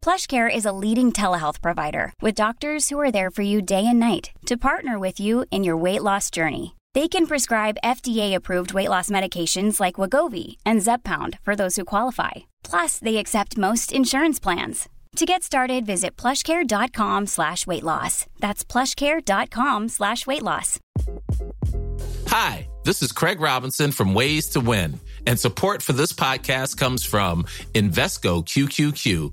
PlushCare is a leading telehealth provider with doctors who are there for you day and night to partner with you in your weight loss journey. They can prescribe FDA-approved weight loss medications like Wagovi and Zepbound for those who qualify. Plus, they accept most insurance plans. To get started, visit plushcare.com slash weight loss. That's plushcare.com slash weight loss. Hi, this is Craig Robinson from Ways to Win, and support for this podcast comes from Invesco QQQ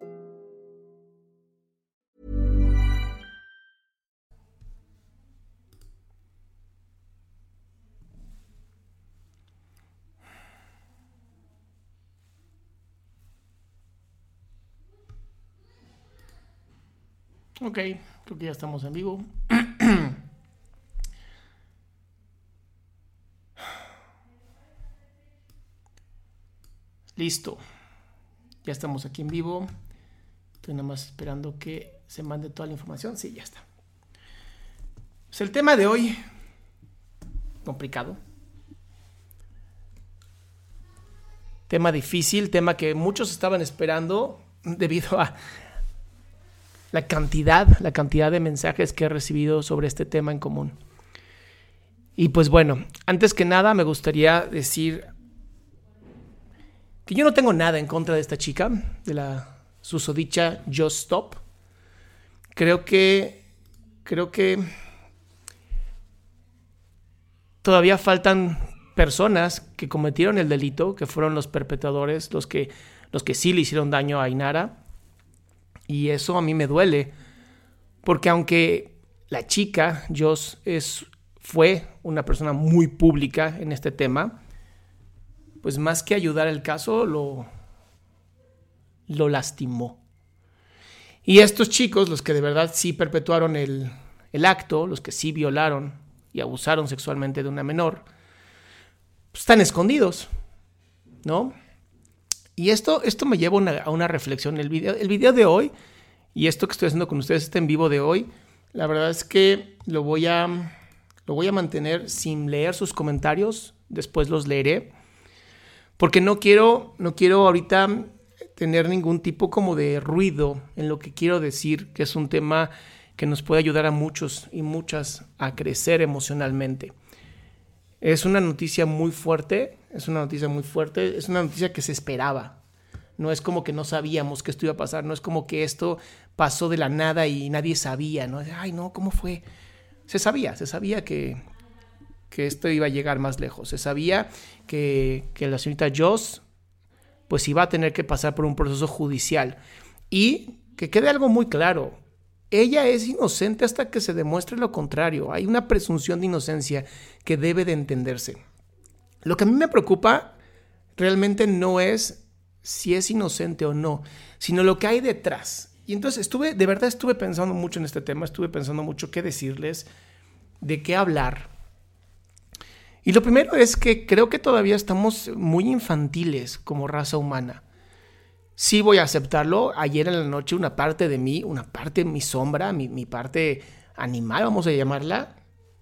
Ok, creo que ya estamos en vivo. Listo. Ya estamos aquí en vivo. Estoy nada más esperando que se mande toda la información. Sí, ya está. Pues el tema de hoy, complicado. Tema difícil, tema que muchos estaban esperando debido a la cantidad, la cantidad de mensajes que he recibido sobre este tema en común. Y pues bueno, antes que nada me gustaría decir que yo no tengo nada en contra de esta chica, de la susodicha Just Stop. Creo que creo que todavía faltan personas que cometieron el delito, que fueron los perpetradores, los que los que sí le hicieron daño a Ainara y eso a mí me duele, porque aunque la chica, Joss, es, fue una persona muy pública en este tema, pues más que ayudar el caso, lo, lo lastimó. Y estos chicos, los que de verdad sí perpetuaron el, el acto, los que sí violaron y abusaron sexualmente de una menor, pues están escondidos, ¿no? Y esto, esto me lleva a una reflexión. El video, el video de hoy y esto que estoy haciendo con ustedes, este en vivo de hoy, la verdad es que lo voy a, lo voy a mantener sin leer sus comentarios. Después los leeré. Porque no quiero, no quiero ahorita tener ningún tipo como de ruido en lo que quiero decir, que es un tema que nos puede ayudar a muchos y muchas a crecer emocionalmente. Es una noticia muy fuerte, es una noticia muy fuerte, es una noticia que se esperaba. No es como que no sabíamos que esto iba a pasar, no es como que esto pasó de la nada y nadie sabía, ¿no? Ay, no, ¿cómo fue? Se sabía, se sabía que, que esto iba a llegar más lejos, se sabía que, que la señorita Joss pues iba a tener que pasar por un proceso judicial. Y que quede algo muy claro, ella es inocente hasta que se demuestre lo contrario. Hay una presunción de inocencia que debe de entenderse. Lo que a mí me preocupa realmente no es si es inocente o no, sino lo que hay detrás. Y entonces estuve, de verdad estuve pensando mucho en este tema, estuve pensando mucho qué decirles, de qué hablar. Y lo primero es que creo que todavía estamos muy infantiles como raza humana sí voy a aceptarlo. Ayer en la noche una parte de mí, una parte de mi sombra, mi, parte animal, vamos a llamarla,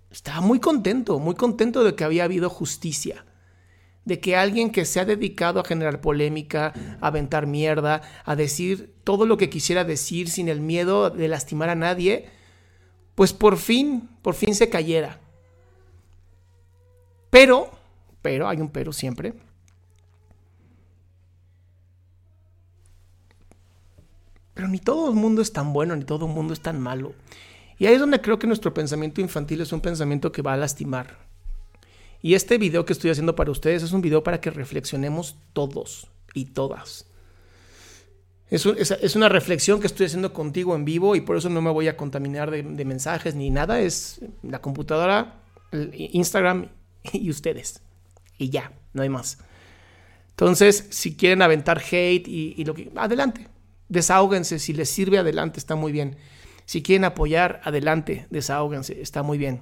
estaba muy contento, muy contento de que había habido justicia. De que alguien que se ha dedicado a generar polémica, a aventar mierda, a decir todo lo que quisiera decir sin el miedo de lastimar a nadie, pues por fin, por fin se cayera. Pero, pero, hay un pero siempre Pero ni todo el mundo es tan bueno, ni todo el mundo es tan malo. Y ahí es donde creo que nuestro pensamiento infantil es un pensamiento que va a lastimar. Y este video que estoy haciendo para ustedes es un video para que reflexionemos todos y todas. Es, es, una reflexión que estoy haciendo contigo en vivo y por eso no me voy a contaminar de mensajes ni nada. Es la computadora, Instagram y ustedes. Y ya, no hay más. Entonces, si quieren aventar hate y, lo que... Adelante, desahóguense. Si les sirve, adelante, está muy bien. Si quieren apoyar, adelante, desahóguense, está muy bien.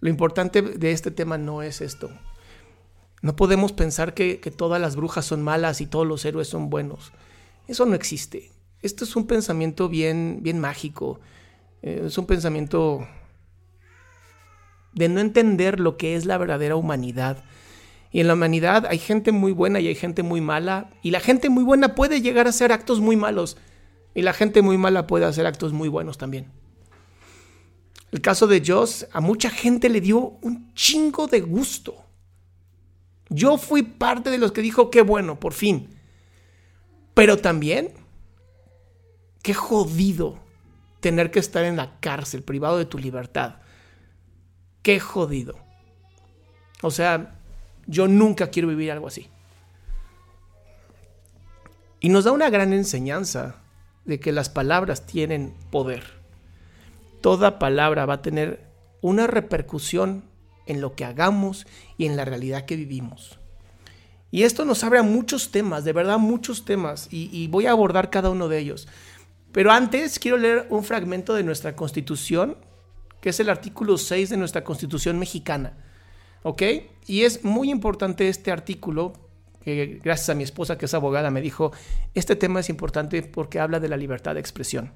Lo importante de este tema no es esto. No podemos pensar que, que todas las brujas son malas y todos los héroes son buenos. Eso no existe. Esto es un pensamiento bien, bien mágico. Eh, es un pensamiento de no entender lo que es la verdadera humanidad. Y en la humanidad hay gente muy buena y hay gente muy mala. Y la gente muy buena puede llegar a hacer actos muy malos. Y la gente muy mala puede hacer actos muy buenos también. El caso de Joss, a mucha gente le dio un chingo de gusto. Yo fui parte de los que dijo, qué bueno, por fin. Pero también, qué jodido tener que estar en la cárcel, privado de tu libertad. Qué jodido. O sea, yo nunca quiero vivir algo así. Y nos da una gran enseñanza de que las palabras tienen poder. Toda palabra va a tener una repercusión en lo que hagamos y en la realidad que vivimos. Y esto nos abre a muchos temas, de verdad muchos temas, y, voy a abordar cada uno de ellos. Pero antes quiero leer un fragmento de nuestra constitución, que es el artículo 6 de nuestra constitución mexicana. ¿Ok? Y es muy importante este artículo, que gracias a mi esposa que es abogada me dijo, este tema es importante porque habla de la libertad de expresión.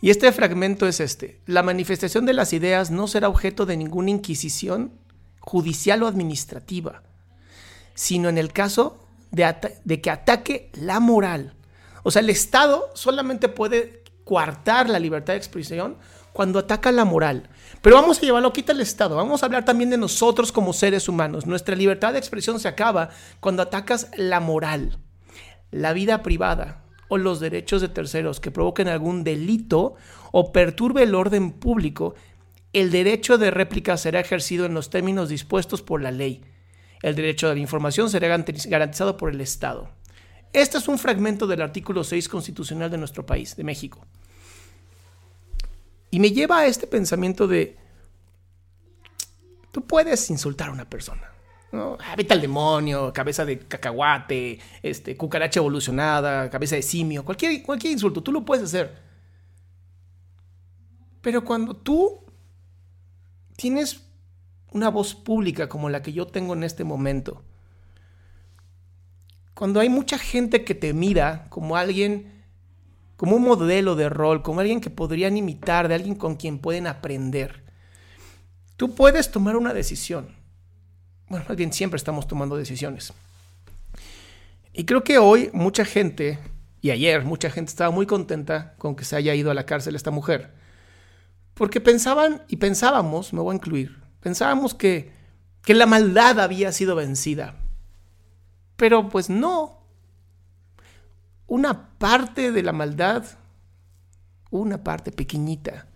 Y este fragmento es este. La manifestación de las ideas no será objeto de ninguna inquisición judicial o administrativa sino en el caso de, que ataque la moral. O sea, el Estado solamente puede coartar la libertad de expresión cuando ataca la moral. Pero vamos a llevarlo, quita el Estado. Vamos a hablar también de nosotros como seres humanos. Nuestra libertad de expresión se acaba cuando atacas la moral, la vida privada o los derechos de terceros que provoquen algún delito o perturbe el orden público. El derecho de réplica será ejercido en los términos dispuestos por la ley el derecho a la información será garantizado por el Estado. Este es un fragmento del artículo 6 constitucional de nuestro país, de México. Y me lleva a este pensamiento de, tú puedes insultar a una persona. ¿no? Al demonio, cabeza de cacahuate, este, cucaracha evolucionada, cabeza de simio, cualquier, cualquier insulto, tú lo puedes hacer. Pero cuando tú tienes una voz pública como la que yo tengo en este momento, cuando hay mucha gente que te mira como alguien, como un modelo de rol, como alguien que podrían imitar, de alguien con quien pueden aprender, tú puedes tomar una decisión. Bueno, más bien siempre estamos tomando decisiones. Y creo que hoy mucha gente, y ayer mucha gente estaba muy contenta con que se haya ido a la cárcel esta mujer, porque pensaban y pensábamos, me voy a incluir, Pensábamos que, que la maldad había sido vencida. Pero pues no. Una parte de la maldad, una parte pequeñita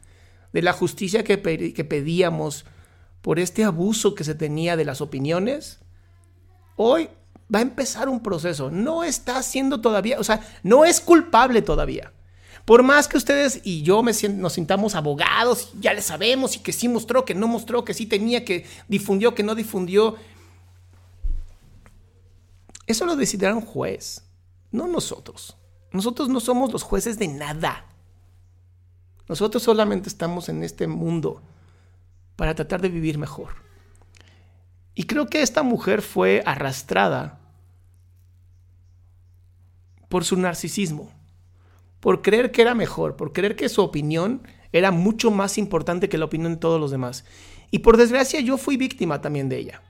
de la justicia que, que pedíamos por este abuso que se tenía de las opiniones, hoy va a empezar un proceso. No está siendo todavía, o sea, no es culpable todavía. Por más que ustedes y yo nos sintamos abogados, ya le sabemos, y que sí mostró, que no mostró, que sí tenía, que difundió, que no difundió. Eso lo decidirá un juez, no nosotros. Nosotros no somos los jueces de nada. Nosotros solamente estamos en este mundo para tratar de vivir mejor. Y creo que esta mujer fue arrastrada por su narcisismo por creer que era mejor, por creer que su opinión era mucho más importante que la opinión de todos los demás. Y por desgracia yo fui víctima también de ella.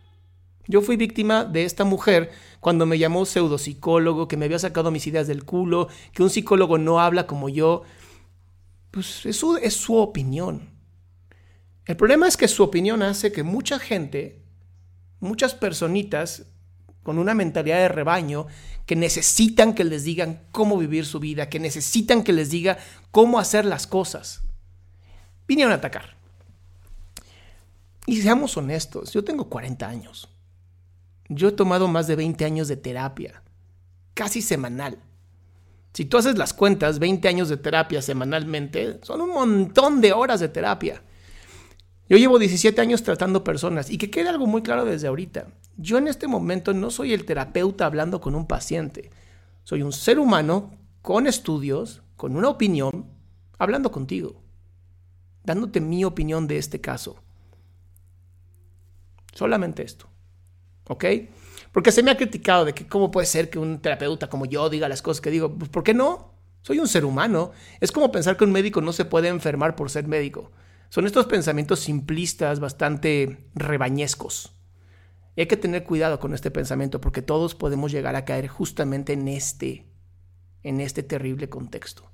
Yo fui víctima de esta mujer cuando me llamó pseudopsicólogo, que me había sacado mis ideas del culo, que un psicólogo no habla como yo. Pues eso es su opinión. El problema es que su opinión hace que mucha gente, muchas personitas con una mentalidad de rebaño, que necesitan que les digan cómo vivir su vida, que necesitan que les diga cómo hacer las cosas. Vinieron a atacar. Y seamos honestos, yo tengo 40 años. Yo he tomado más de 20 años de terapia, casi semanal. Si tú haces las cuentas, 20 años de terapia semanalmente son un montón de horas de terapia. Yo llevo 17 años tratando personas y que quede algo muy claro desde ahorita. Yo en este momento no soy el terapeuta hablando con un paciente. Soy un ser humano con estudios, con una opinión, hablando contigo, dándote mi opinión de este caso. Solamente esto. ¿Ok? Porque se me ha criticado de que cómo puede ser que un terapeuta como yo diga las cosas que digo. Pues ¿por qué no? Soy un ser humano. Es como pensar que un médico no se puede enfermar por ser médico. Son estos pensamientos simplistas, bastante rebañescos. Y hay que tener cuidado con este pensamiento porque todos podemos llegar a caer justamente en este, en este terrible contexto.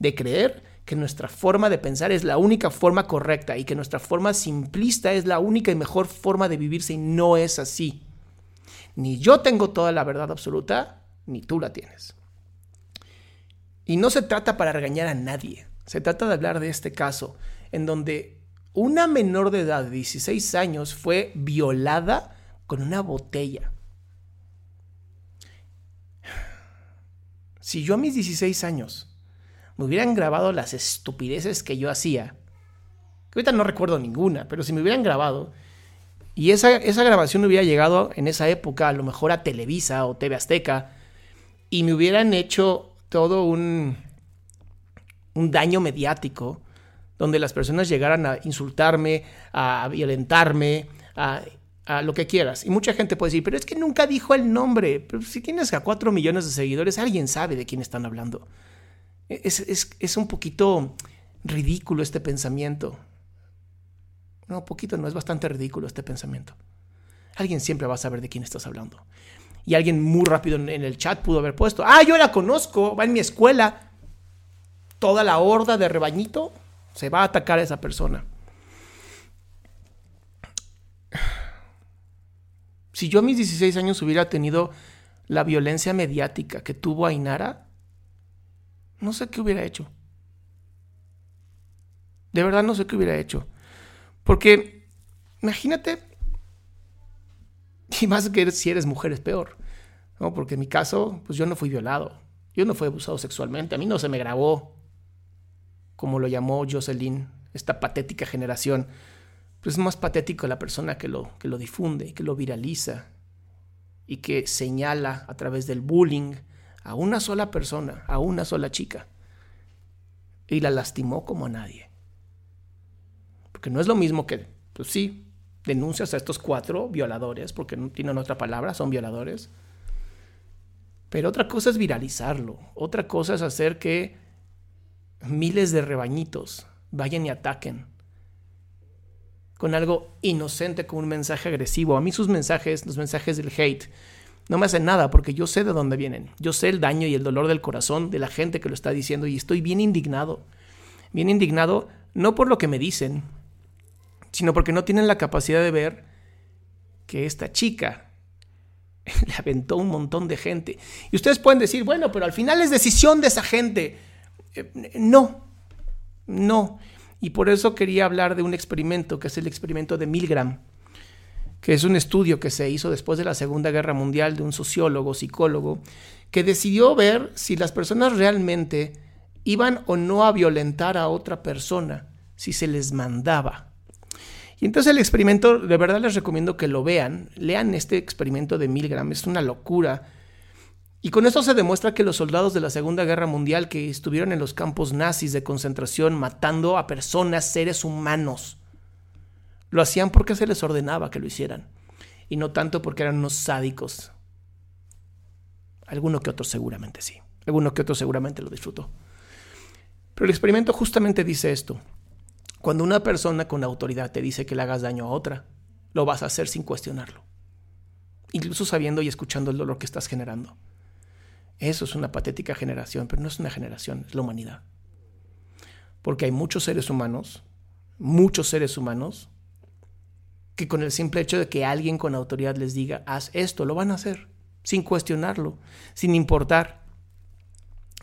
De creer que nuestra forma de pensar es la única forma correcta y que nuestra forma simplista es la única y mejor forma de vivirse y no es así. Ni yo tengo toda la verdad absoluta, ni tú la tienes. Y no se trata para regañar a nadie, se trata de hablar de este caso, en donde una menor de edad de 16 años fue violada con una botella. Si yo a mis 16 años me hubieran grabado las estupideces que yo hacía, que ahorita no recuerdo ninguna, pero si me hubieran grabado, y esa, esa grabación hubiera llegado en esa época a lo mejor a Televisa o TV Azteca, y me hubieran hecho todo un, un daño mediático, donde las personas llegaran a insultarme, a violentarme, a, lo que quieras. Y mucha gente puede decir, pero es que nunca dijo el nombre. Pero si tienes a cuatro millones de seguidores, alguien sabe de quién están hablando. Es, es un poquito ridículo este pensamiento. No, poquito no, es bastante ridículo este pensamiento. Alguien siempre va a saber de quién estás hablando. Y alguien muy rápido en el chat pudo haber puesto, ah, yo la conozco, va en mi escuela. Toda la horda de rebañito se va a atacar a esa persona. Si yo a mis 16 años hubiera tenido la violencia mediática que tuvo Ainara, no sé qué hubiera hecho. De verdad no sé qué hubiera hecho. Porque, imagínate, y más que si eres mujer es peor. ¿no? Porque en mi caso, pues yo no fui violado. Yo no fui abusado sexualmente. A mí no se me grabó como lo llamó Jocelyn, esta patética generación, pues es más patético la persona que lo, que lo difunde, que lo viraliza y que señala a través del bullying a una sola persona, a una sola chica, y la lastimó como a nadie. Porque no es lo mismo que, pues sí, denuncias a estos cuatro violadores, porque no tienen otra palabra, son violadores. Pero otra cosa es viralizarlo, otra cosa es hacer que miles de rebañitos vayan y ataquen con algo inocente, con un mensaje agresivo. A mí sus mensajes, los mensajes del hate, no me hacen nada porque yo sé de dónde vienen. Yo sé el daño y el dolor del corazón de la gente que lo está diciendo y estoy bien indignado. Bien indignado no por lo que me dicen, sino porque no tienen la capacidad de ver que esta chica le aventó un montón de gente. Y ustedes pueden decir, bueno, pero al final es decisión de esa gente. Eh, no, no. Y por eso quería hablar de un experimento, que es el experimento de Milgram, que es un estudio que se hizo después de la Segunda Guerra Mundial de un sociólogo, psicólogo, que decidió ver si las personas realmente iban o no a violentar a otra persona, si se les mandaba. Y entonces el experimento, de verdad les recomiendo que lo vean, lean este experimento de Milgram, es una locura y con esto se demuestra que los soldados de la Segunda Guerra Mundial que estuvieron en los campos nazis de concentración matando a personas, seres humanos, lo hacían porque se les ordenaba que lo hicieran. Y no tanto porque eran unos sádicos. Alguno que otro seguramente sí. Alguno que otro seguramente lo disfrutó. Pero el experimento justamente dice esto. Cuando una persona con autoridad te dice que le hagas daño a otra, lo vas a hacer sin cuestionarlo. Incluso sabiendo y escuchando el dolor que estás generando. Eso es una patética generación, pero no es una generación, es la humanidad. Porque hay muchos seres humanos, muchos seres humanos, que con el simple hecho de que alguien con autoridad les diga, haz esto, lo van a hacer, sin cuestionarlo, sin importar.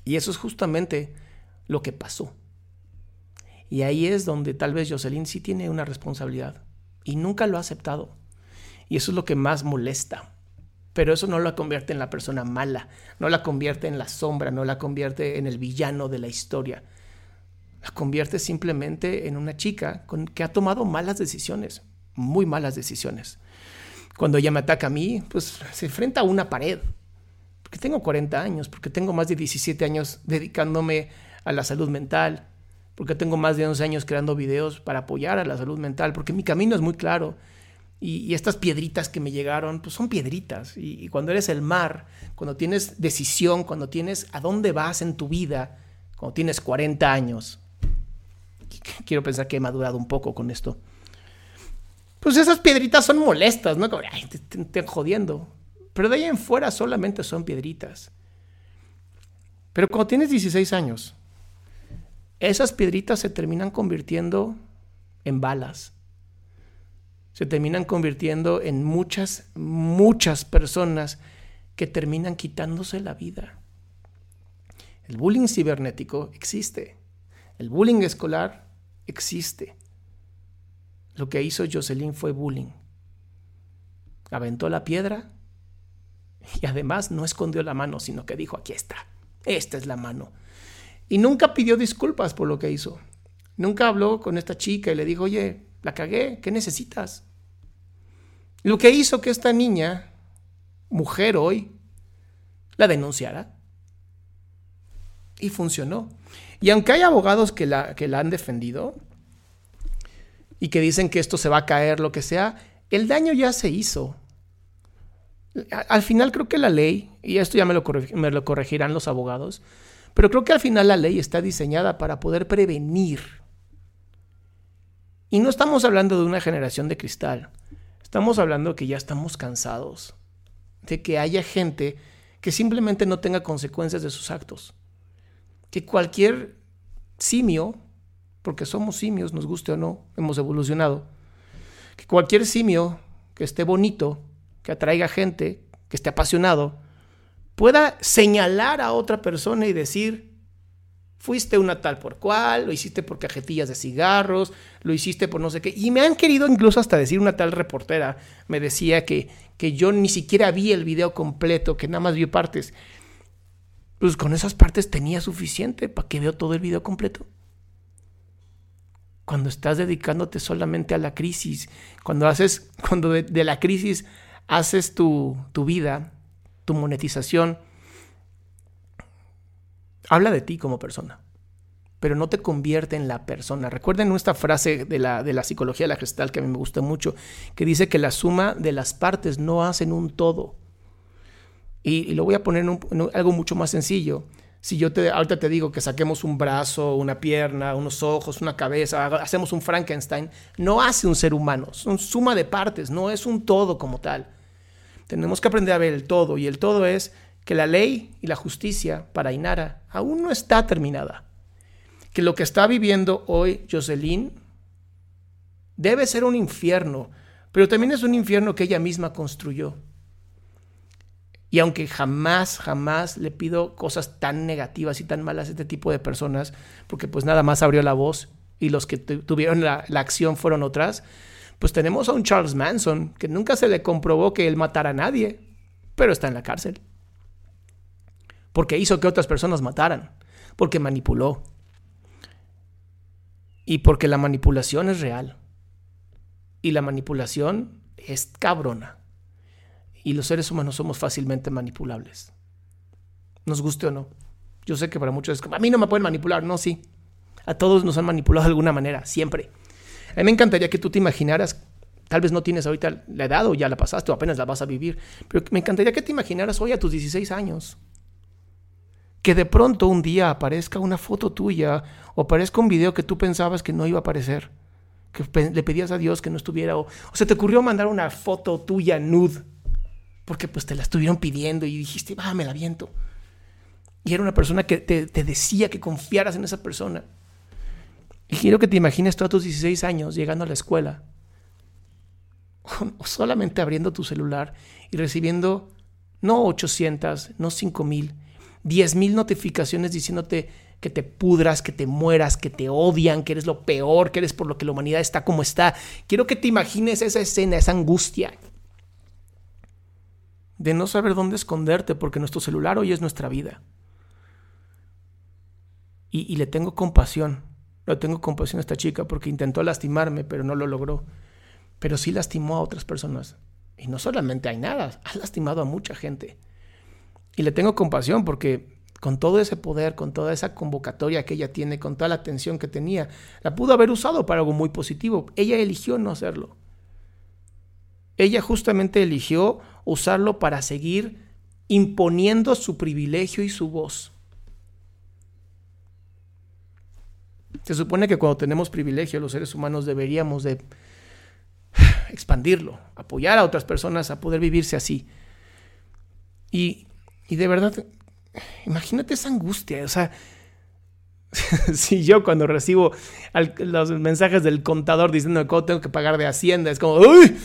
Y eso es justamente lo que pasó. Y ahí es donde tal vez Jocelyn sí tiene una responsabilidad. y nunca lo ha aceptado. Y eso es lo que más molesta. Pero eso no la convierte en la persona mala, no la convierte en la sombra, no la convierte en el villano de la historia. La convierte simplemente en una chica con, que ha tomado malas decisiones, muy malas decisiones. Cuando ella me ataca a mí, pues se enfrenta a una pared. Porque tengo 40 años, porque tengo más de 17 años dedicándome a la salud mental, porque tengo más de 11 años creando videos para apoyar a la salud mental, porque mi camino es muy claro. Y, estas piedritas que me llegaron, pues son piedritas. Y, cuando eres el mar, cuando tienes decisión, cuando tienes a dónde vas en tu vida, cuando tienes 40 años, quiero pensar que he madurado un poco con esto. Pues esas piedritas son molestas, ¿no? Como, ay, te, te, jodiendo. Pero de ahí en fuera solamente son piedritas. Pero cuando tienes 16 años, esas piedritas se terminan convirtiendo en balas se terminan convirtiendo en muchas, muchas personas que terminan quitándose la vida. El bullying cibernético existe. El bullying escolar existe. Lo que hizo Jocelyn fue bullying. Aventó la piedra y además no escondió la mano, sino que dijo, aquí está, esta es la mano. Y nunca pidió disculpas por lo que hizo. Nunca habló con esta chica y le dijo, oye, la cagué, ¿qué necesitas? Lo que hizo que esta niña, mujer hoy, la denunciara. Y funcionó. Y aunque hay abogados que la, que la han defendido y que dicen que esto se va a caer, lo que sea, el daño ya se hizo. Al final creo que la ley, y esto ya me lo, me lo corregirán los abogados, pero creo que al final la ley está diseñada para poder prevenir y no estamos hablando de una generación de cristal. Estamos hablando que ya estamos cansados de que haya gente que simplemente no tenga consecuencias de sus actos. Que cualquier simio, porque somos simios, nos guste o no, hemos evolucionado, que cualquier simio que esté bonito, que atraiga gente, que esté apasionado, pueda señalar a otra persona y decir, fuiste una tal por cual, lo hiciste por cajetillas de cigarros, lo hiciste por no sé qué. Y me han querido incluso hasta decir una tal reportera, me decía que, que yo ni siquiera vi el video completo, que nada más vi partes. Pues con esas partes tenía suficiente para que veo todo el video completo. Cuando estás dedicándote solamente a la crisis, cuando haces, cuando de, la crisis haces tu, tu vida, tu monetización, habla de ti como persona, pero no te convierte en la persona. Recuerden nuestra frase de la, de la psicología de la gestal que a mí me gusta mucho, que dice que la suma de las partes no hacen un todo. Y, lo voy a poner en, algo mucho más sencillo. Si yo te, ahorita te digo que saquemos un brazo, una pierna, unos ojos, una cabeza, hacemos un Frankenstein, no hace un ser humano, son suma de partes, no es un todo como tal. Tenemos que aprender a ver el todo y el todo es que la ley y la justicia para Inara aún no está terminada. Que lo que está viviendo hoy Jocelyn debe ser un infierno, pero también es un infierno que ella misma construyó. Y aunque jamás, jamás le pido cosas tan negativas y tan malas a este tipo de personas, porque pues nada más abrió la voz y los que tuvieron la, la acción fueron otras, pues tenemos a un Charles Manson que nunca se le comprobó que él matara a nadie, pero está en la cárcel porque hizo que otras personas mataran, porque manipuló. Y porque la manipulación es real. Y la manipulación es cabrona. Y los seres humanos somos fácilmente manipulables. Nos guste o no. Yo sé que para muchos es como, a mí no me pueden manipular. No, sí. A todos nos han manipulado de alguna manera, siempre. A mí me encantaría que tú te imaginaras, tal vez no tienes ahorita la edad o ya la pasaste o apenas la vas a vivir, pero me encantaría que te imaginaras hoy a tus 16 años que de pronto un día aparezca una foto tuya o aparezca un video que tú pensabas que no iba a aparecer, que le pedías a Dios que no estuviera, o, se te ocurrió mandar una foto tuya nude, porque pues te la estuvieron pidiendo y dijiste, va, me la viento. Y era una persona que te, decía que confiaras en esa persona. Y quiero que te imagines tú a tus 16 años llegando a la escuela, solamente abriendo tu celular y recibiendo no 800, no 5000, 10.000 notificaciones diciéndote que te pudras, que te mueras, que te odian, que eres lo peor, que eres por lo que la humanidad está como está. Quiero que te imagines esa escena, esa angustia de no saber dónde esconderte porque nuestro celular hoy es nuestra vida. Y, le tengo compasión, le tengo compasión a esta chica porque intentó lastimarme, pero no lo logró. Pero sí lastimó a otras personas. Y no solamente hay nada, ha lastimado a mucha gente. Y le tengo compasión porque con todo ese poder, con toda esa convocatoria que ella tiene, con toda la atención que tenía, la pudo haber usado para algo muy positivo. Ella eligió no hacerlo. Ella justamente eligió usarlo para seguir imponiendo su privilegio y su voz. Se supone que cuando tenemos privilegio los seres humanos deberíamos de expandirlo, apoyar a otras personas a poder vivirse así. Y, y de verdad, imagínate esa angustia, o sea, si yo cuando recibo los mensajes del contador diciendo que tengo que pagar de Hacienda, es como, ¡uy!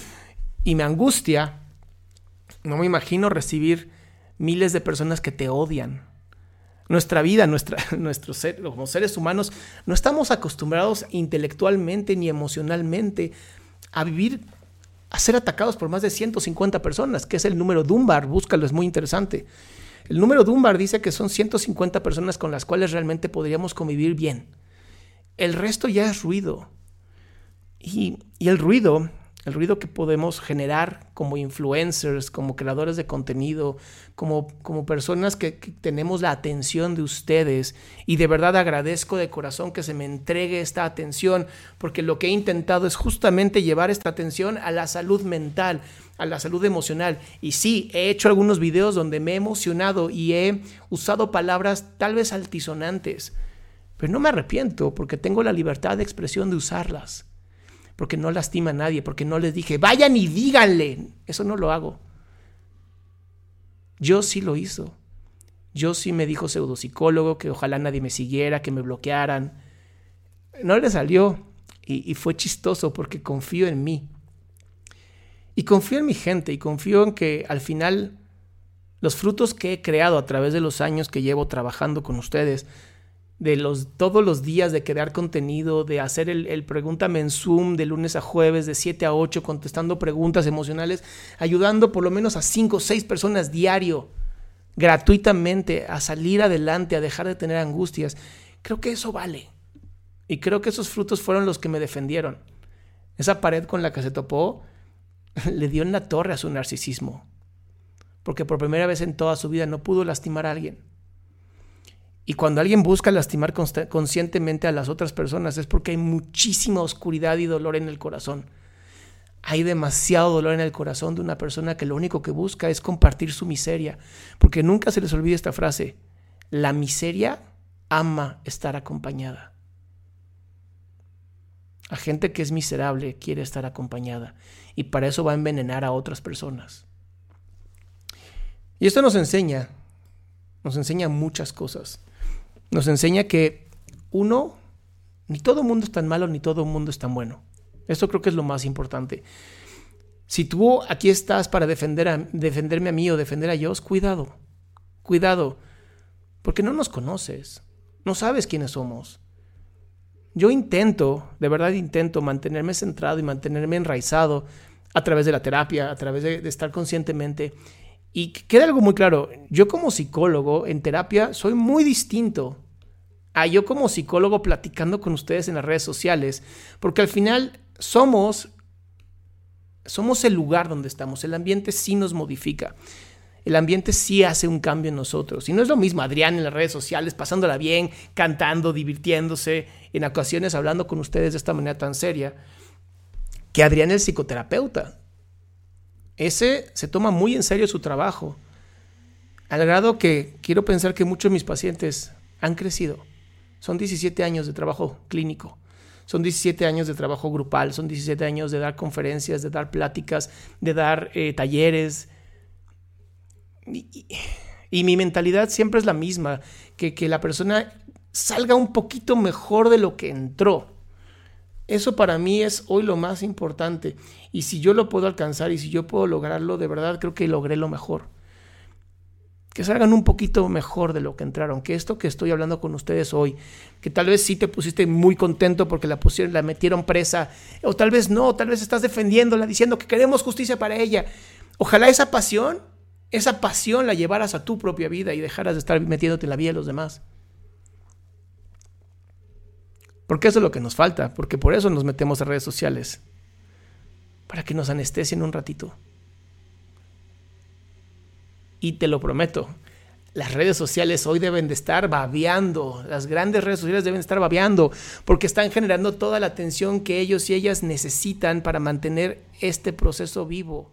Y me angustia, no me imagino recibir miles de personas que te odian. Nuestra vida, nuestra, nuestro ser, como seres humanos, no estamos acostumbrados intelectualmente ni emocionalmente a vivir, a ser atacados por más de 150 personas, que es el número Dunbar, búscalo, es muy interesante. El número Dunbar dice que son 150 personas con las cuales realmente podríamos convivir bien. El resto ya es ruido. Y, y el ruido el ruido que podemos generar como influencers, como creadores de contenido, como, como personas que, tenemos la atención de ustedes. Y de verdad agradezco de corazón que se me entregue esta atención, porque lo que he intentado es justamente llevar esta atención a la salud mental, a la salud emocional. Y sí, he hecho algunos videos donde me he emocionado y he usado palabras tal vez altisonantes, pero no me arrepiento porque tengo la libertad de expresión de usarlas porque no lastima a nadie, porque no les dije, vayan y díganle. Eso no lo hago. Yo sí lo hizo. Yo sí me dijo pseudopsicólogo que ojalá nadie me siguiera, que me bloquearan. No le salió y, y fue chistoso porque confío en mí. Y confío en mi gente y confío en que al final los frutos que he creado a través de los años que llevo trabajando con ustedes de los, todos los días de crear contenido, de hacer el, el, pregúntame en Zoom de lunes a jueves, de 7 a 8, contestando preguntas emocionales, ayudando por lo menos a 5 o 6 personas diario, gratuitamente, a salir adelante, a dejar de tener angustias. Creo que eso vale. Y creo que esos frutos fueron los que me defendieron. Esa pared con la que se topó le dio en la torre a su narcisismo. Porque por primera vez en toda su vida no pudo lastimar a alguien y cuando alguien busca lastimar conscientemente a las otras personas es porque hay muchísima oscuridad y dolor en el corazón. Hay demasiado dolor en el corazón de una persona que lo único que busca es compartir su miseria. Porque nunca se les olvide esta frase. La miseria ama estar acompañada. A gente que es miserable quiere estar acompañada. Y para eso va a envenenar a otras personas. Y esto nos enseña, nos enseña muchas cosas nos enseña que uno, ni todo mundo es tan malo, ni todo mundo es tan bueno. Esto creo que es lo más importante. Si tú aquí estás para defender a, defenderme a mí o defender a Dios, cuidado, cuidado, porque no nos conoces, no sabes quiénes somos. Yo intento, de verdad intento mantenerme centrado y mantenerme enraizado a través de la terapia, a través de, de estar conscientemente y queda algo muy claro, yo como psicólogo en terapia soy muy distinto a yo como psicólogo platicando con ustedes en las redes sociales, porque al final somos somos el lugar donde estamos, el ambiente sí nos modifica. El ambiente sí hace un cambio en nosotros. Y no es lo mismo Adrián en las redes sociales, pasándola bien, cantando, divirtiéndose, en ocasiones hablando con ustedes de esta manera tan seria, que Adrián el psicoterapeuta. Ese se toma muy en serio su trabajo, al grado que quiero pensar que muchos de mis pacientes han crecido. Son 17 años de trabajo clínico, son 17 años de trabajo grupal, son 17 años de dar conferencias, de dar pláticas, de dar eh, talleres. Y, y, mi mentalidad siempre es la misma, que, que la persona salga un poquito mejor de lo que entró. Eso para mí es hoy lo más importante. Y si yo lo puedo alcanzar y si yo puedo lograrlo, de verdad creo que logré lo mejor. que salgan un poquito mejor de lo que entraron, que esto que estoy hablando con ustedes hoy, que tal vez sí te pusiste muy contento porque la pusieron, la metieron presa, o tal vez no, tal vez estás defendiéndola diciendo que queremos justicia para ella. Ojalá esa pasión, esa pasión la llevaras a tu propia vida y dejaras de estar metiéndote en la vida de los demás. Porque eso es lo que nos falta, porque por eso nos metemos a redes sociales, para que nos anestesien un ratito. Y te lo prometo, las redes sociales hoy deben de estar babeando, las grandes redes sociales deben estar babeando, porque están generando toda la atención que ellos y ellas necesitan para mantener este proceso vivo.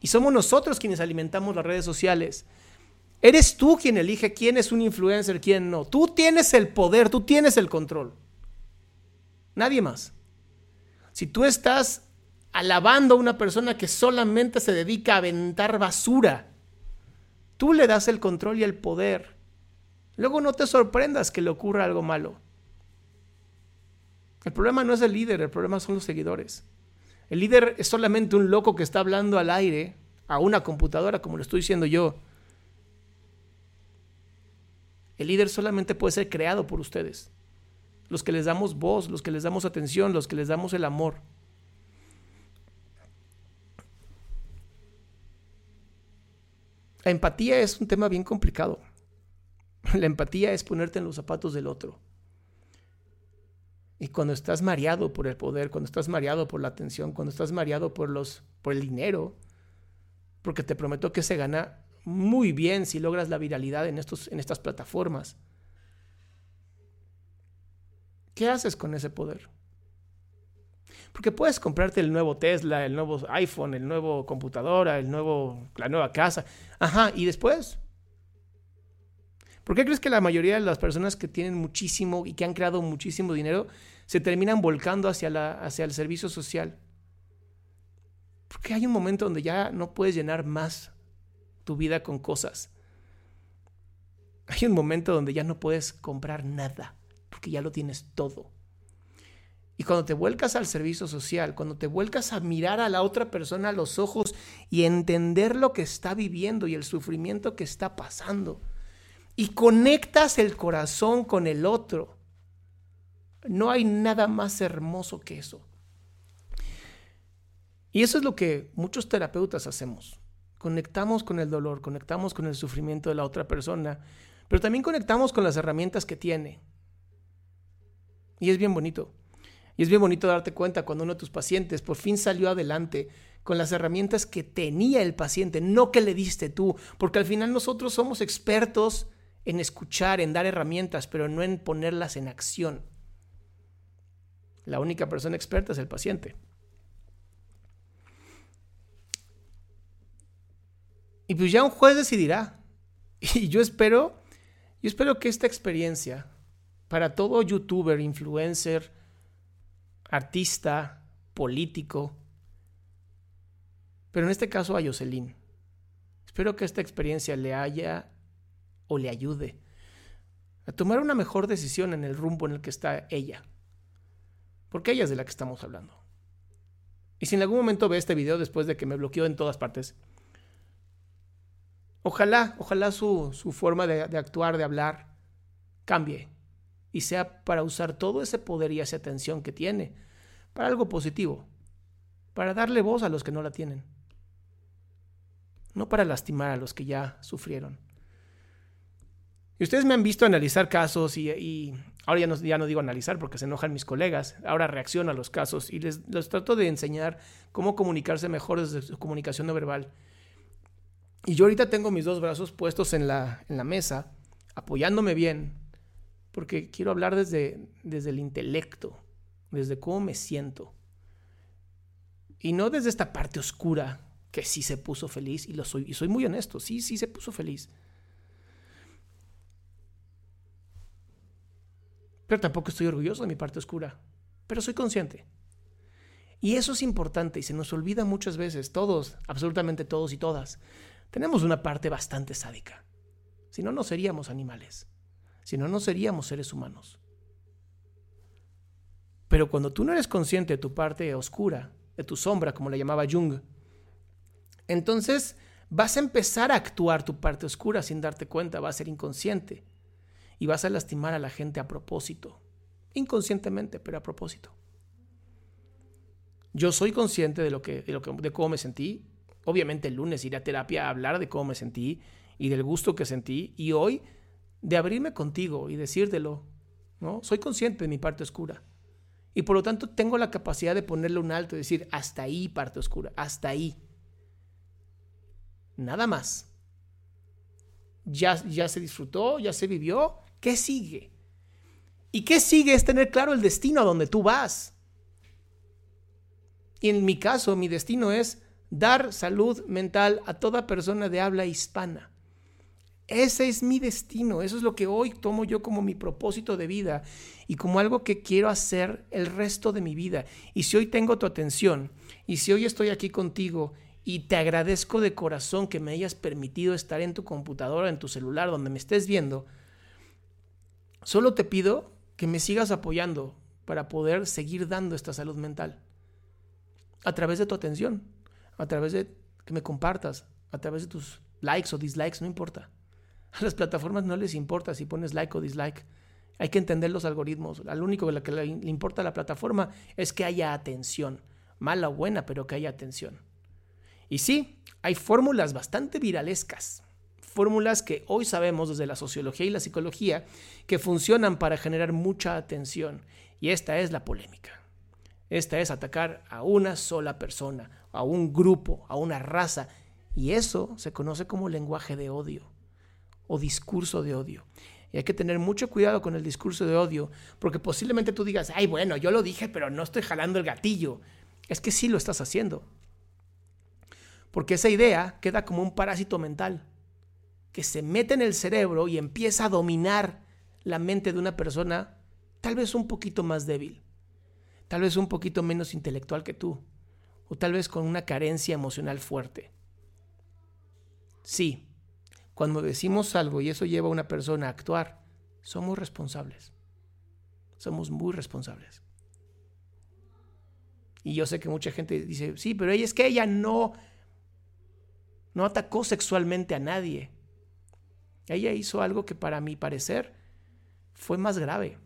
Y somos nosotros quienes alimentamos las redes sociales. Eres tú quien elige quién es un influencer, quién no. Tú tienes el poder, tú tienes el control. Nadie más. Si tú estás alabando a una persona que solamente se dedica a aventar basura. Tú le das el control y el poder. Luego no te sorprendas que le ocurra algo malo. El problema no es el líder, el problema son los seguidores. El líder es solamente un loco que está hablando al aire, a una computadora, como lo estoy diciendo yo. El líder solamente puede ser creado por ustedes. Los que les damos voz, los que les damos atención, los que les damos el amor. La empatía es un tema bien complicado. La empatía es ponerte en los zapatos del otro. Y cuando estás mareado por el poder, cuando estás mareado por la atención, cuando estás mareado por los por el dinero, porque te prometo que se gana muy bien si logras la viralidad en estos en estas plataformas. ¿Qué haces con ese poder? Porque puedes comprarte el nuevo Tesla, el nuevo iPhone, el nuevo computadora, el nuevo, la nueva casa. Ajá, ¿y después? ¿Por qué crees que la mayoría de las personas que tienen muchísimo y que han creado muchísimo dinero se terminan volcando hacia, la, hacia el servicio social? Porque hay un momento donde ya no puedes llenar más tu vida con cosas. Hay un momento donde ya no puedes comprar nada, porque ya lo tienes todo. Y cuando te vuelcas al servicio social, cuando te vuelcas a mirar a la otra persona a los ojos y entender lo que está viviendo y el sufrimiento que está pasando, y conectas el corazón con el otro, no hay nada más hermoso que eso. Y eso es lo que muchos terapeutas hacemos. Conectamos con el dolor, conectamos con el sufrimiento de la otra persona, pero también conectamos con las herramientas que tiene. Y es bien bonito. Y es bien bonito darte cuenta cuando uno de tus pacientes por fin salió adelante con las herramientas que tenía el paciente, no que le diste tú, porque al final nosotros somos expertos en escuchar, en dar herramientas, pero no en ponerlas en acción. La única persona experta es el paciente. Y pues ya un juez decidirá. Y yo espero, yo espero que esta experiencia para todo youtuber, influencer, artista, político, pero en este caso a Jocelyn. Espero que esta experiencia le haya o le ayude a tomar una mejor decisión en el rumbo en el que está ella. Porque ella es de la que estamos hablando. Y si en algún momento ve este video después de que me bloqueó en todas partes, ojalá, ojalá su, su forma de, de actuar, de hablar, cambie y sea para usar todo ese poder y esa atención que tiene para algo positivo, para darle voz a los que no la tienen, no para lastimar a los que ya sufrieron. Y ustedes me han visto analizar casos y, ahora ya no, ya no, digo analizar porque se enojan mis colegas, ahora reacciono a los casos y les, les trato de enseñar cómo comunicarse mejor desde su comunicación no verbal. Y yo ahorita tengo mis dos brazos puestos en la, mesa, apoyándome bien, porque quiero hablar desde, desde el intelecto, desde cómo me siento. Y no desde esta parte oscura que sí se puso feliz y lo soy y soy muy honesto, sí, sí se puso feliz. Pero tampoco estoy orgulloso de mi parte oscura, pero soy consciente. Y eso es importante y se nos olvida muchas veces, todos, absolutamente todos y todas. Tenemos una parte bastante sádica. Si no, no seríamos animales. Si no, no seríamos seres humanos. Pero cuando tú no eres consciente de tu parte oscura, de tu sombra, como le llamaba Jung, entonces vas a empezar a actuar tu parte oscura sin darte cuenta, va a ser inconsciente y vas a lastimar a la gente a propósito, inconscientemente, pero a propósito. Yo soy consciente de lo que, de lo que, de cómo me sentí. Obviamente el lunes iré a terapia a hablar de cómo me sentí y del gusto que sentí y hoy de abrirme contigo y decírtelo, ¿no? Soy consciente de mi parte oscura. Y por lo tanto tengo la capacidad de ponerle un alto y decir, hasta ahí parte oscura, hasta ahí. Nada más. Ya, ya se disfrutó, ya se vivió. ¿Qué sigue? ¿Y qué sigue? Es tener claro el destino a donde tú vas. Y en mi caso, mi destino es dar salud mental a toda persona de habla hispana. Ese es mi destino, eso es lo que hoy tomo yo como mi propósito de vida y como algo que quiero hacer el resto de mi vida. Y si hoy tengo tu atención y si hoy estoy aquí contigo y te agradezco de corazón que me hayas permitido estar en tu computadora, en tu celular, donde me estés viendo, solo te pido que me sigas apoyando para poder seguir dando esta salud mental. A través de tu atención, a través de que me compartas, a través de tus likes o dislikes, no importa. A las plataformas no les importa si pones like o dislike. Hay que entender los algoritmos. Al único que le, importa a la plataforma es que haya atención. Mala o buena, pero que haya atención. Y sí, hay fórmulas bastante viralescas. Fórmulas que hoy sabemos desde la sociología y la psicología que funcionan para generar mucha atención. Y esta es la polémica. Esta es atacar a una sola persona, a un grupo, a una raza. Y eso se conoce como lenguaje de odio o discurso de odio. Y hay que tener mucho cuidado con el discurso de odio, porque posiblemente tú digas, ay, bueno, yo lo dije, pero no estoy jalando el gatillo. Es que sí lo estás haciendo. Porque esa idea queda como un parásito mental, que se mete en el cerebro y empieza a dominar la mente de una persona tal vez un poquito más débil, tal vez un poquito menos intelectual que tú, o tal vez con una carencia emocional fuerte. Sí, cuando decimos algo y eso lleva a una persona a actuar, somos responsables. Somos muy responsables. Y yo sé que mucha gente dice, sí, pero ella es que ella no, no atacó sexualmente a nadie. Ella hizo algo que para mi parecer fue más grave.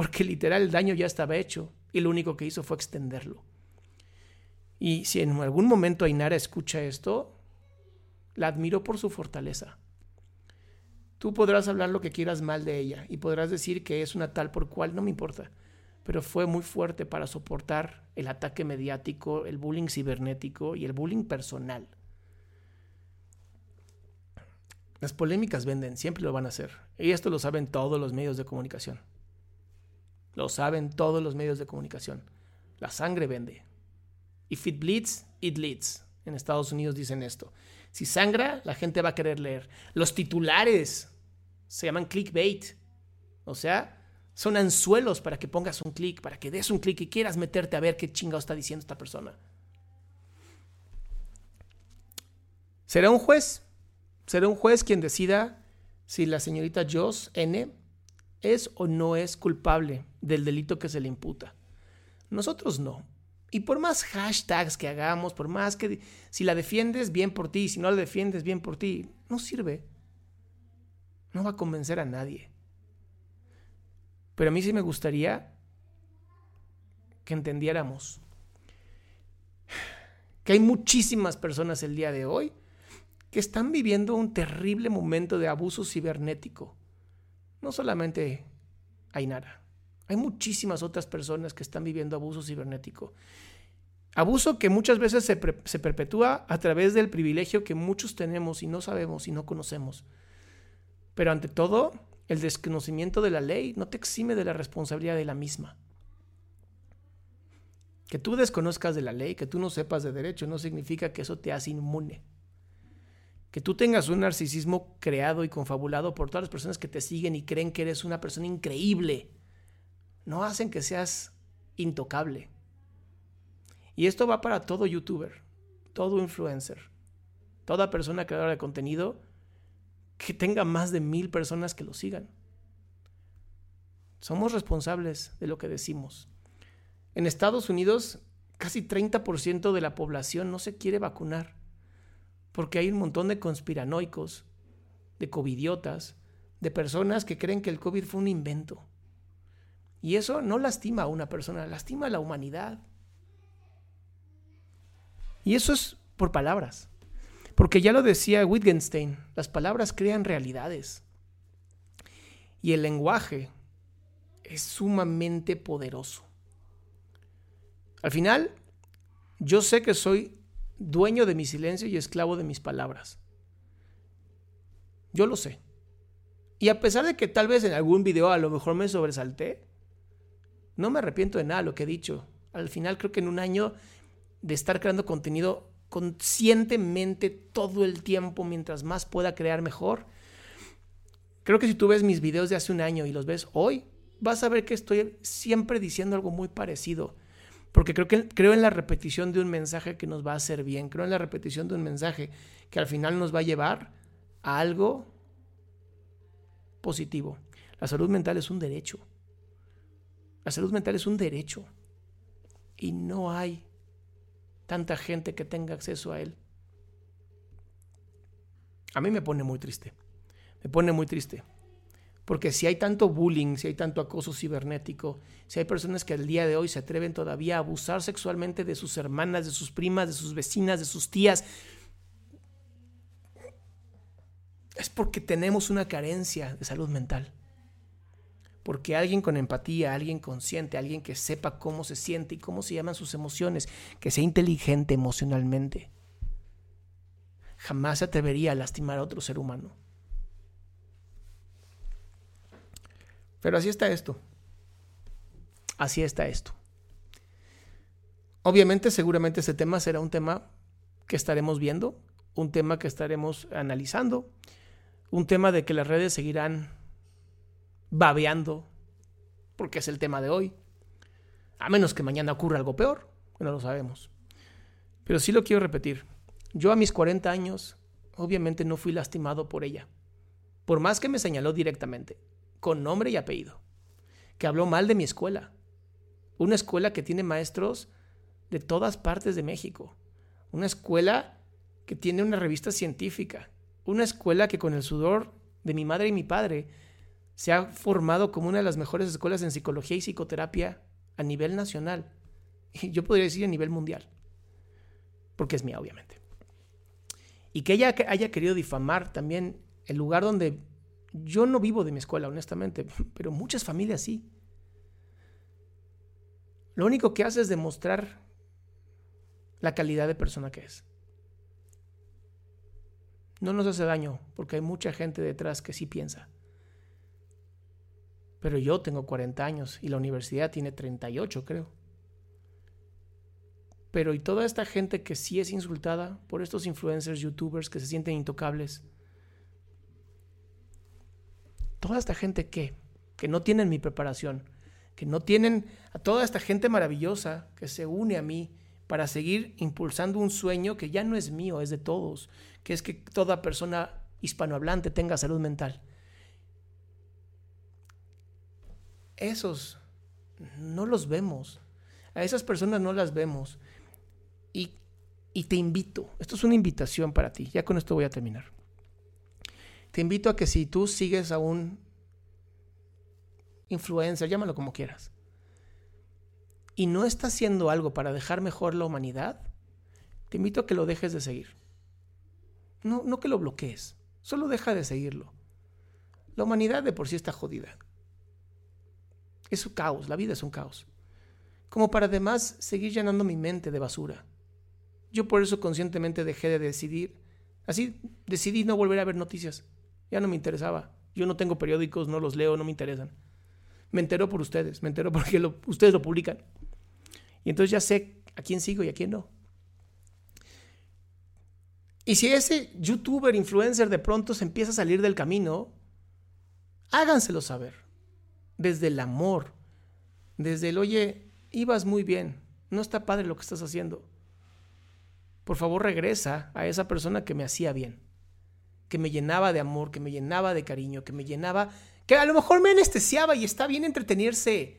Porque literal el daño ya estaba hecho y lo único que hizo fue extenderlo. Y si en algún momento Ainara escucha esto, la admiro por su fortaleza. Tú podrás hablar lo que quieras mal de ella y podrás decir que es una tal por cual, no me importa, pero fue muy fuerte para soportar el ataque mediático, el bullying cibernético y el bullying personal. Las polémicas venden, siempre lo van a hacer. Y esto lo saben todos los medios de comunicación. Lo saben todos los medios de comunicación. La sangre vende. If it bleeds, it leads. En Estados Unidos dicen esto. Si sangra, la gente va a querer leer. Los titulares se llaman clickbait. O sea, son anzuelos para que pongas un clic, para que des un clic y quieras meterte a ver qué chingado está diciendo esta persona. ¿Será un juez? ¿Será un juez quien decida si la señorita Joss N es o no es culpable del delito que se le imputa? Nosotros no. Y por más hashtags que hagamos, por más que si la defiendes, bien por ti, si no la defiendes, bien por ti, no sirve. No va a convencer a nadie. Pero a mí sí me gustaría que entendiéramos que hay muchísimas personas el día de hoy que están viviendo un terrible momento de abuso cibernético. No solamente Ainara. Hay muchísimas otras personas que están viviendo abuso cibernético. Abuso que muchas veces se, se, perpetúa a través del privilegio que muchos tenemos y no sabemos y no conocemos. Pero ante todo, el desconocimiento de la ley no te exime de la responsabilidad de la misma. Que tú desconozcas de la ley, que tú no sepas de derecho, no significa que eso te hace inmune. Que tú tengas un narcisismo creado y confabulado por todas las personas que te siguen y creen que eres una persona increíble no hacen que seas intocable. Y esto va para todo youtuber, todo influencer, toda persona creadora de contenido que tenga más de mil personas que lo sigan. Somos responsables de lo que decimos. En Estados Unidos casi 30% de la población no se quiere vacunar. Porque hay un montón de conspiranoicos, de covidiotas, de personas que creen que el COVID fue un invento. Y eso no lastima a una persona, lastima a la humanidad. Y eso es por palabras. Porque ya lo decía Wittgenstein, las palabras crean realidades. Y el lenguaje es sumamente poderoso. Al final, yo sé que soy dueño de mi silencio y esclavo de mis palabras. Yo lo sé. Y a pesar de que tal vez en algún video a lo mejor me sobresalté, no me arrepiento de nada lo que he dicho. Al final creo que en un año de estar creando contenido conscientemente todo el tiempo, mientras más pueda crear mejor, creo que si tú ves mis videos de hace un año y los ves hoy, vas a ver que estoy siempre diciendo algo muy parecido. Porque creo, que, creo en la repetición de un mensaje que nos va a hacer bien. Creo en la repetición de un mensaje que al final nos va a llevar a algo positivo. La salud mental es un derecho. La salud mental es un derecho. Y no hay tanta gente que tenga acceso a él. A mí me pone muy triste. Me pone muy triste. Porque si hay tanto bullying, si hay tanto acoso cibernético, si hay personas que al día de hoy se atreven todavía a abusar sexualmente de sus hermanas, de sus primas, de sus vecinas, de sus tías, es porque tenemos una carencia de salud mental. Porque alguien con empatía, alguien consciente, alguien que sepa cómo se siente y cómo se llaman sus emociones, que sea inteligente emocionalmente, jamás se atrevería a lastimar a otro ser humano. Pero así está esto. Así está esto. Obviamente, seguramente este tema será un tema que estaremos viendo, un tema que estaremos analizando, un tema de que las redes seguirán babeando, porque es el tema de hoy. A menos que mañana ocurra algo peor, no lo sabemos. Pero sí lo quiero repetir. Yo a mis 40 años, obviamente no fui lastimado por ella. Por más que me señaló directamente con nombre y apellido, que habló mal de mi escuela. Una escuela que tiene maestros de todas partes de México. Una escuela que tiene una revista científica. Una escuela que con el sudor de mi madre y mi padre se ha formado como una de las mejores escuelas en psicología y psicoterapia a nivel nacional. Y yo podría decir a nivel mundial. Porque es mía, obviamente. Y que ella haya querido difamar también el lugar donde yo no vivo de mi escuela, honestamente, pero muchas familias sí. Lo único que hace es demostrar la calidad de persona que es. No nos hace daño, porque hay mucha gente detrás que sí piensa. Pero yo tengo 40 años y la universidad tiene 38, creo. Pero y toda esta gente que sí es insultada por estos influencers, youtubers que se sienten intocables, toda esta gente que, que no tienen mi preparación, que no tienen a toda esta gente maravillosa que se une a mí para seguir impulsando un sueño que ya no es mío, es de todos, que es que toda persona hispanohablante tenga salud mental. Esos no los vemos, a esas personas no las vemos. Y, y te invito, esto es una invitación para ti, ya con esto voy a terminar. Te invito a que si tú sigues a un influencer, llámalo como quieras, y no está haciendo algo para dejar mejor la humanidad, te invito a que lo dejes de seguir. No, no que lo bloquees, solo deja de seguirlo. La humanidad de por sí está jodida. Es un caos, la vida es un caos. Como para además seguir llenando mi mente de basura. Yo por eso conscientemente dejé de decidir, así decidí no volver a ver noticias. Ya no me interesaba. Yo no tengo periódicos, no los leo, no me interesan. Me entero por ustedes, me entero porque ustedes lo publican. Y entonces ya sé a quién sigo y a quién no. Y si ese youtuber, influencer de pronto se empieza a salir del camino, háganselo saber. Desde el amor, desde el, oye, ibas muy bien, no está padre lo que estás haciendo. Por favor regresa a esa persona que me hacía bien que me llenaba de amor, que me llenaba de cariño, que me llenaba, que a lo mejor me anestesiaba y está bien entretenerse,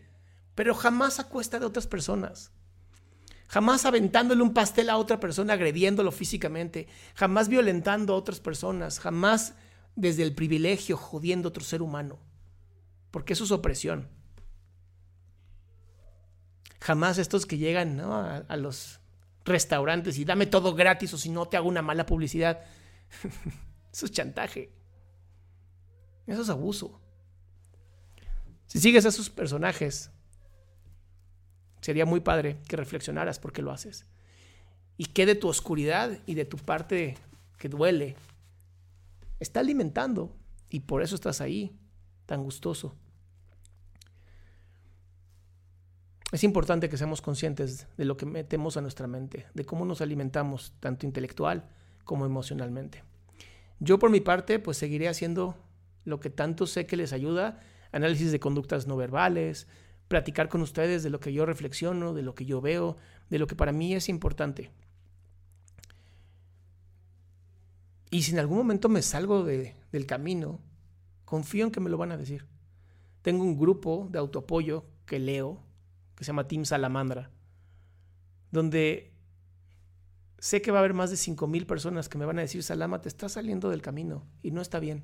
pero jamás a cuesta de otras personas. jamás aventándole un pastel a otra persona, agrediéndolo físicamente, jamás violentando a otras personas, jamás desde el privilegio jodiendo a otro ser humano, porque eso es opresión. Jamás estos que llegan a, a los restaurantes y dame todo gratis o si no te hago una mala publicidad. eso es chantaje. Eso es abuso. Si sigues a esos personajes, sería muy padre que reflexionaras por qué lo haces. Y qué de tu oscuridad y de tu parte que duele está alimentando. Y por eso estás ahí, tan gustoso. Es importante que seamos conscientes de lo que metemos a nuestra mente, de cómo nos alimentamos, tanto intelectual como emocionalmente. Yo por mi parte, pues seguiré haciendo lo que tanto sé que les ayuda análisis de conductas no verbales, platicar con ustedes de lo que yo reflexiono, de lo que yo veo, de lo que para mí es importante. Y si en algún momento me salgo de, del camino, confío en que me lo van a decir. Tengo un grupo de autoapoyo que leo, que se llama Team Salamandra, donde sé que va a haber más de 5.000 personas que me van a decir, Salama, te estás saliendo del camino y no está bien.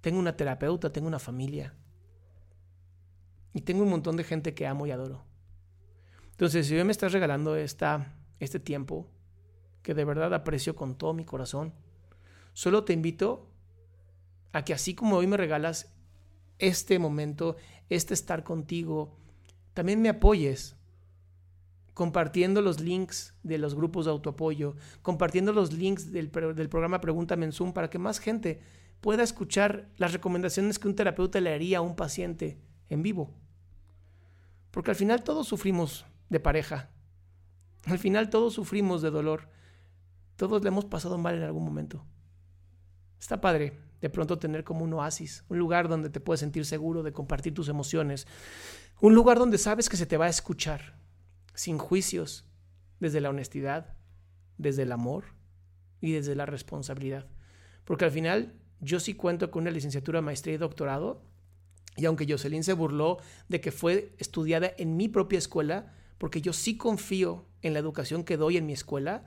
Tengo una terapeuta, tengo una familia. Y tengo un montón de gente que amo y adoro. Entonces, si hoy me estás regalando esta, este tiempo, que de verdad aprecio con todo mi corazón, solo te invito a que así como hoy me regalas este momento, este estar contigo, también me apoyes compartiendo los links de los grupos de autoapoyo, compartiendo los links del, programa Pregúntame en Zoom para que más gente pueda escuchar las recomendaciones que un terapeuta le haría a un paciente en vivo. Porque al final todos sufrimos de pareja. Al final todos sufrimos de dolor. Todos le hemos pasado mal en algún momento. Está padre de pronto tener como un oasis, un lugar donde te puedes sentir seguro de compartir tus emociones, un lugar donde sabes que se te va a escuchar, sin juicios, desde la honestidad, desde el amor y desde la responsabilidad. Porque al final yo sí cuento con una licenciatura, maestría y doctorado. Y aunque Jocelyn se burló de que fue estudiada en mi propia escuela, porque yo sí confío en la educación que doy en mi escuela,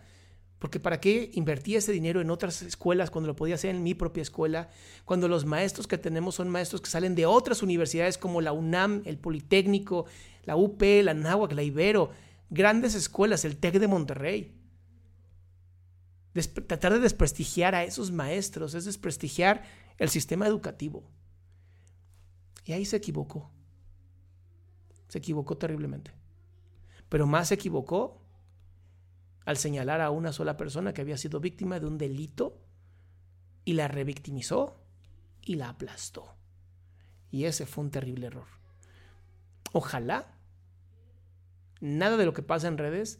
porque ¿para qué invertí ese dinero en otras escuelas cuando lo podía hacer en mi propia escuela? Cuando los maestros que tenemos son maestros que salen de otras universidades como la UNAM, el Politécnico, la UP, la NAHUAC, la Ibero, grandes escuelas, el TEC de Monterrey tratar de desprestigiar a esos maestros es desprestigiar el sistema educativo. Y ahí se equivocó. Se equivocó terriblemente. Pero más se equivocó al señalar a una sola persona que había sido víctima de un delito y la revictimizó y la aplastó. Y ese fue un terrible error. Ojalá nada de lo que pasa en redes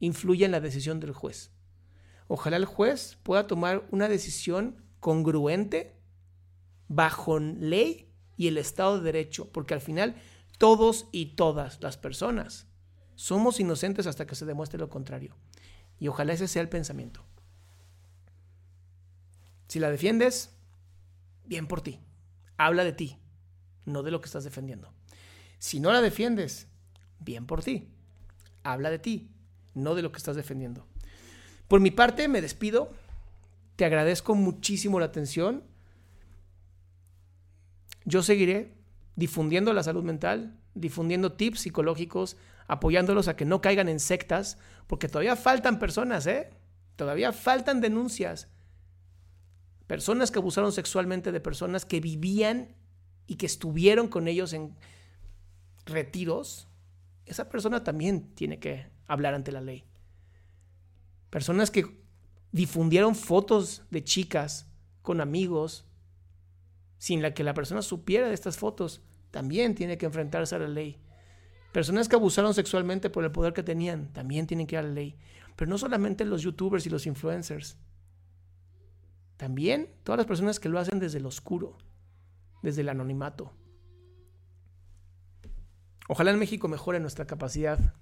influya en la decisión del juez. Ojalá el juez pueda tomar una decisión congruente bajo ley y el Estado de Derecho, porque al final todos y todas las personas somos inocentes hasta que se demuestre lo contrario. Y ojalá ese sea el pensamiento. Si la defiendes, bien por ti. Habla de ti, no de lo que estás defendiendo. Si no la defiendes, bien por ti. Habla de ti, no de lo que estás defendiendo. Por mi parte, me despido. Te agradezco muchísimo la atención. Yo seguiré difundiendo la salud mental, difundiendo tips psicológicos, apoyándolos a que no caigan en sectas, porque todavía faltan personas, ¿eh? Todavía faltan denuncias. Personas que abusaron sexualmente de personas que vivían y que estuvieron con ellos en retiros. Esa persona también tiene que hablar ante la ley. Personas que difundieron fotos de chicas con amigos sin la que la persona supiera de estas fotos, también tiene que enfrentarse a la ley. Personas que abusaron sexualmente por el poder que tenían, también tienen que ir a la ley. Pero no solamente los youtubers y los influencers. También todas las personas que lo hacen desde el oscuro, desde el anonimato. Ojalá en México mejore nuestra capacidad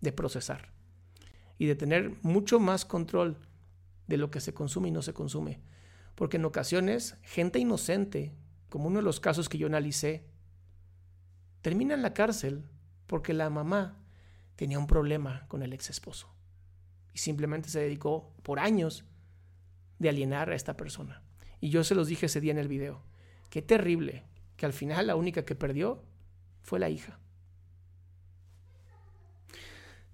de procesar y de tener mucho más control de lo que se consume y no se consume. Porque en ocasiones, gente inocente, como uno de los casos que yo analicé, termina en la cárcel porque la mamá tenía un problema con el ex esposo. Y simplemente se dedicó por años de alienar a esta persona. Y yo se los dije ese día en el video. Qué terrible que al final la única que perdió fue la hija.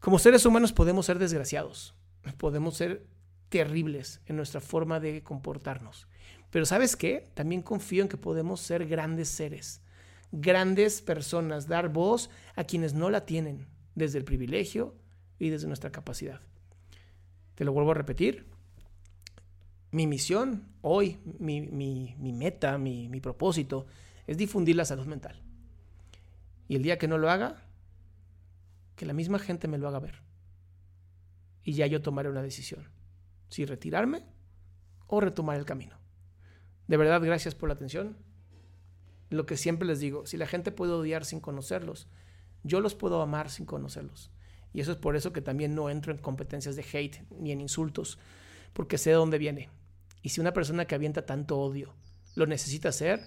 Como seres humanos podemos ser desgraciados, podemos ser terribles en nuestra forma de comportarnos. Pero sabes qué? También confío en que podemos ser grandes seres, grandes personas, dar voz a quienes no la tienen, desde el privilegio y desde nuestra capacidad. Te lo vuelvo a repetir. Mi misión hoy, mi, meta, mi, mi propósito es difundir la salud mental. Y el día que no lo haga, que la misma gente me lo haga ver. Y ya yo tomaré una decisión. Si retirarme o retomar el camino. De verdad, gracias por la atención. Lo que siempre les digo, si la gente puede odiar sin conocerlos, yo los puedo amar sin conocerlos. Y eso es por eso que también no entro en competencias de hate ni en insultos, porque sé de dónde viene. Y si una persona que avienta tanto odio lo necesita hacer,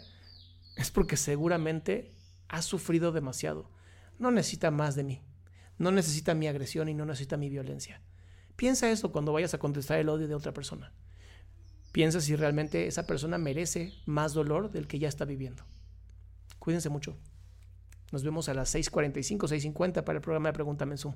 es porque seguramente ha sufrido demasiado. No necesita más de mí. No necesita mi agresión y no necesita mi violencia. Piensa eso cuando vayas a contestar el odio de otra persona. Piensa si realmente esa persona merece más dolor del que ya está viviendo. Cuídense mucho. Nos vemos a las 6.45, 6.50 para el programa de Pregúntame en Zoom.